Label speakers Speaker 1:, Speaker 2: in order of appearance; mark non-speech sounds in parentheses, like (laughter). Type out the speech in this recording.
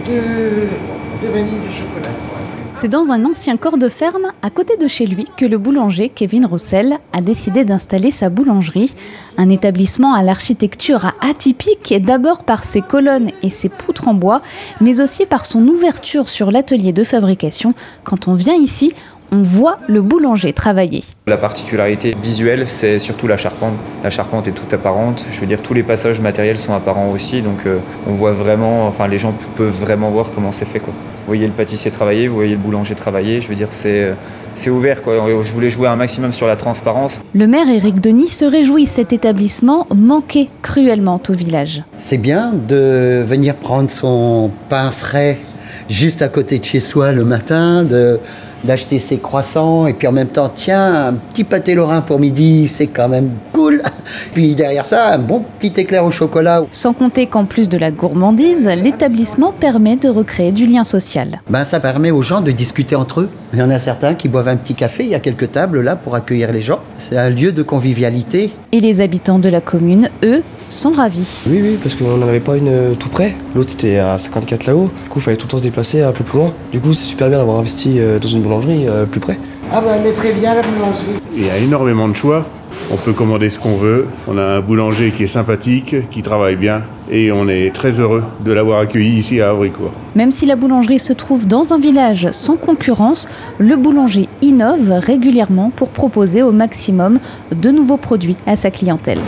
Speaker 1: de, vanille de chocolat.
Speaker 2: C'est dans un ancien corps de ferme, à côté de chez lui, que le boulanger Kevin Rossel a décidé d'installer sa boulangerie. Un établissement à l'architecture atypique, d'abord par ses colonnes et ses poutres en bois, mais aussi par son ouverture sur l'atelier de fabrication. Quand on vient ici, on voit le boulanger travailler.
Speaker 3: La particularité visuelle, c'est surtout la charpente. La charpente est toute apparente. Je veux dire, tous les passages matériels sont apparents aussi, donc euh, on voit vraiment, enfin les gens peuvent vraiment voir comment c'est fait. Quoi. Vous voyez le pâtissier travailler, vous voyez le boulanger travailler. Je veux dire, c'est euh, c'est ouvert. Quoi. Je voulais jouer un maximum sur la transparence.
Speaker 2: Le maire Éric Denis se réjouit. Cet établissement manquait cruellement au village.
Speaker 4: C'est bien de venir prendre son pain frais juste à côté de chez soi le matin, de d'acheter ses croissants et puis en même temps, tiens, un petit pâté lorrain pour midi, c'est quand même cool. (laughs) Puis derrière ça, un bon petit éclair au chocolat.
Speaker 2: Sans compter qu'en plus de la gourmandise, l'établissement permet de recréer du lien social.
Speaker 4: Ben, ça permet aux gens de discuter entre eux. Il y en a certains qui boivent un petit café, il y a quelques tables là pour accueillir les gens. C'est un lieu de convivialité.
Speaker 2: Et les habitants de la commune, eux, sont ravis.
Speaker 5: Oui, oui, parce qu'on n'en avait pas une euh, tout près. L'autre était à 54 là-haut. Du coup, il fallait tout le temps se déplacer un peu plus loin. Du coup, c'est super bien d'avoir investi euh, dans une boulangerie euh, plus près.
Speaker 1: Ah bah elle est très bien la boulangerie.
Speaker 6: Il y a énormément de choix. On peut commander ce qu'on veut. On a un boulanger qui est sympathique, qui travaille bien. Et on est très heureux de l'avoir accueilli ici à Avricourt.
Speaker 2: Même si la boulangerie se trouve dans un village sans concurrence, le boulanger innove régulièrement pour proposer au maximum de nouveaux produits à sa clientèle.